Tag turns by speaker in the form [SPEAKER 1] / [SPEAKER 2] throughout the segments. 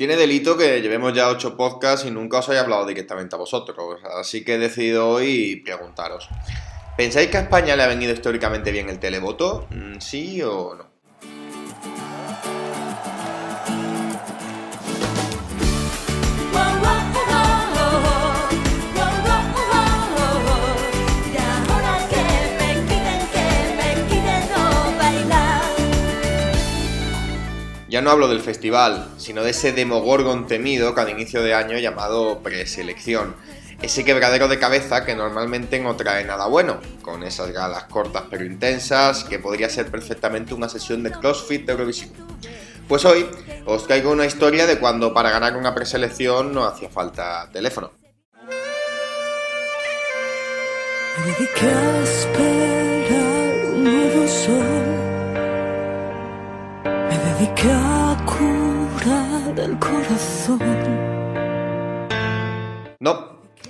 [SPEAKER 1] Tiene delito que llevemos ya ocho podcasts y nunca os haya hablado directamente a vosotros, así que he decidido hoy preguntaros. ¿Pensáis que a España le ha venido históricamente bien el televoto? Mm, ¿Sí o no? No hablo del festival, sino de ese demogorgon temido cada inicio de año llamado preselección. Ese quebradero de cabeza que normalmente no trae nada bueno, con esas galas cortas pero intensas, que podría ser perfectamente una sesión de CrossFit de Eurovisión. Pues hoy os traigo una historia de cuando para ganar una preselección no hacía falta teléfono.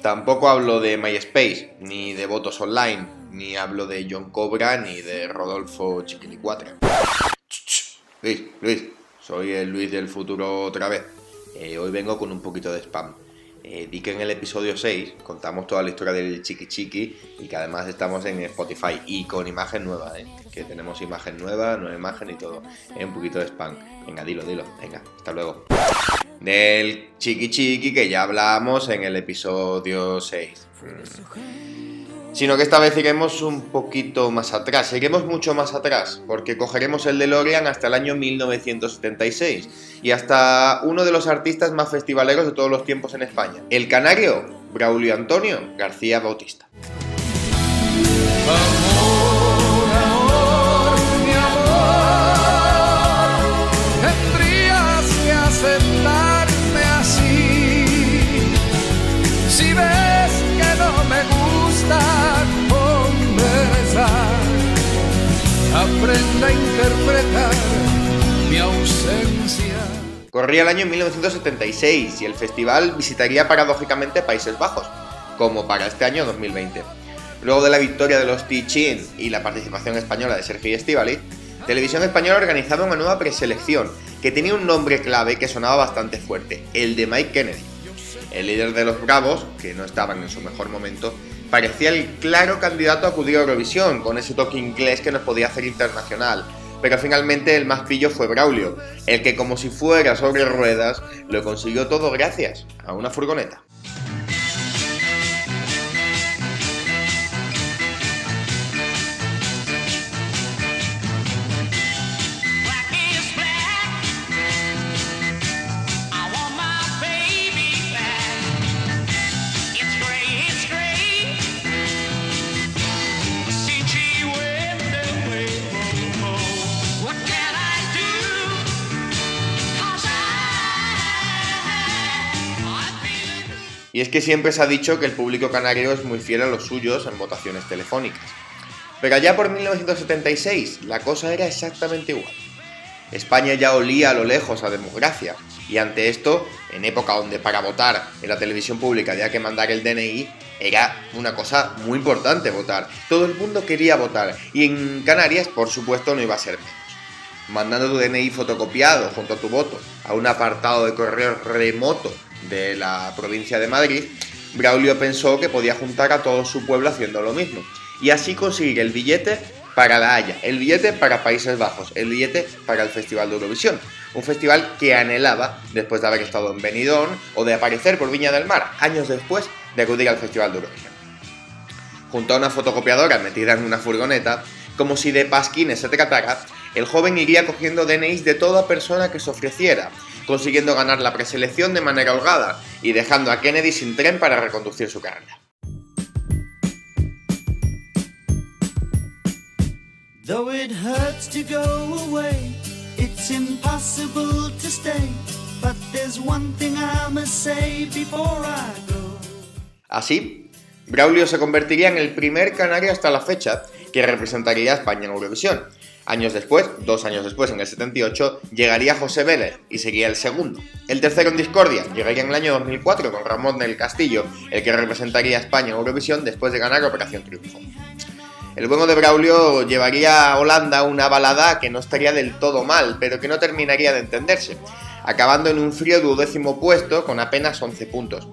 [SPEAKER 1] Tampoco hablo de MySpace, ni de votos online, ni hablo de John Cobra, ni de Rodolfo Chiquilicuatre. Luis, Luis, soy el Luis del futuro otra vez. Eh, hoy vengo con un poquito de spam. Eh, di que en el episodio 6 contamos toda la historia del Chiqui Chiqui y que además estamos en Spotify y con imagen nueva, ¿eh? que tenemos imagen nueva, nueva imagen y todo. Es un poquito de spam. Venga, dilo, dilo. Venga, hasta luego. Del Chiqui Chiqui que ya hablamos en el episodio 6 sino que esta vez iremos un poquito más atrás, iremos mucho más atrás, porque cogeremos el DeLorean hasta el año 1976 y hasta uno de los artistas más festivaleros de todos los tiempos en España, el canario Braulio Antonio García Bautista. Ausencia. Corría el año 1976 y el festival visitaría paradójicamente Países Bajos, como para este año 2020. Luego de la victoria de los Tichin y la participación española de Sergio Estivali, Televisión Española organizaba una nueva preselección que tenía un nombre clave que sonaba bastante fuerte, el de Mike Kennedy. El líder de los Bravos, que no estaban en su mejor momento, parecía el claro candidato a acudir a Eurovisión, con ese toque inglés que nos podía hacer internacional. Pero finalmente el más pillo fue Braulio, el que como si fuera sobre ruedas lo consiguió todo gracias a una furgoneta. Y es que siempre se ha dicho que el público canario es muy fiel a los suyos en votaciones telefónicas. Pero allá por 1976 la cosa era exactamente igual. España ya olía a lo lejos a democracia, y ante esto, en época donde para votar en la televisión pública había que mandar el DNI, era una cosa muy importante votar. Todo el mundo quería votar, y en Canarias, por supuesto, no iba a ser menos. Mandando tu DNI fotocopiado junto a tu voto a un apartado de correo remoto de la provincia de Madrid, Braulio pensó que podía juntar a todo su pueblo haciendo lo mismo y así conseguir el billete para La Haya, el billete para Países Bajos, el billete para el Festival de Eurovisión, un festival que anhelaba después de haber estado en Benidorm o de aparecer por Viña del Mar, años después de acudir al Festival de Eurovisión. Junto a una fotocopiadora metida en una furgoneta, como si de pasquines se tratara, el joven iría cogiendo DNIs de toda persona que se ofreciera, consiguiendo ganar la preselección de manera holgada y dejando a Kennedy sin tren para reconducir su carrera. Así, Braulio se convertiría en el primer canario hasta la fecha que representaría a España en Eurovisión, Años después, dos años después, en el 78, llegaría José Vélez y sería el segundo. El tercero en discordia llegaría en el año 2004 con Ramón del Castillo, el que representaría a España en Eurovisión después de ganar Operación Triunfo. El bueno de Braulio llevaría a Holanda una balada que no estaría del todo mal, pero que no terminaría de entenderse. acabando en un frío duodécimo puesto con apenas 11 puntos.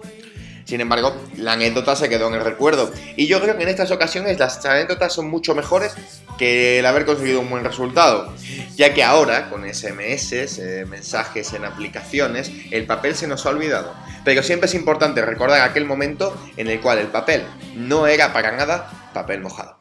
[SPEAKER 1] Sin embargo, la anécdota se quedó en el recuerdo. Y yo creo que en estas ocasiones las anécdotas son mucho mejores que el haber conseguido un buen resultado. Ya que ahora, con SMS, eh, mensajes en aplicaciones, el papel se nos ha olvidado. Pero siempre es importante recordar aquel momento en el cual el papel no era para nada papel mojado.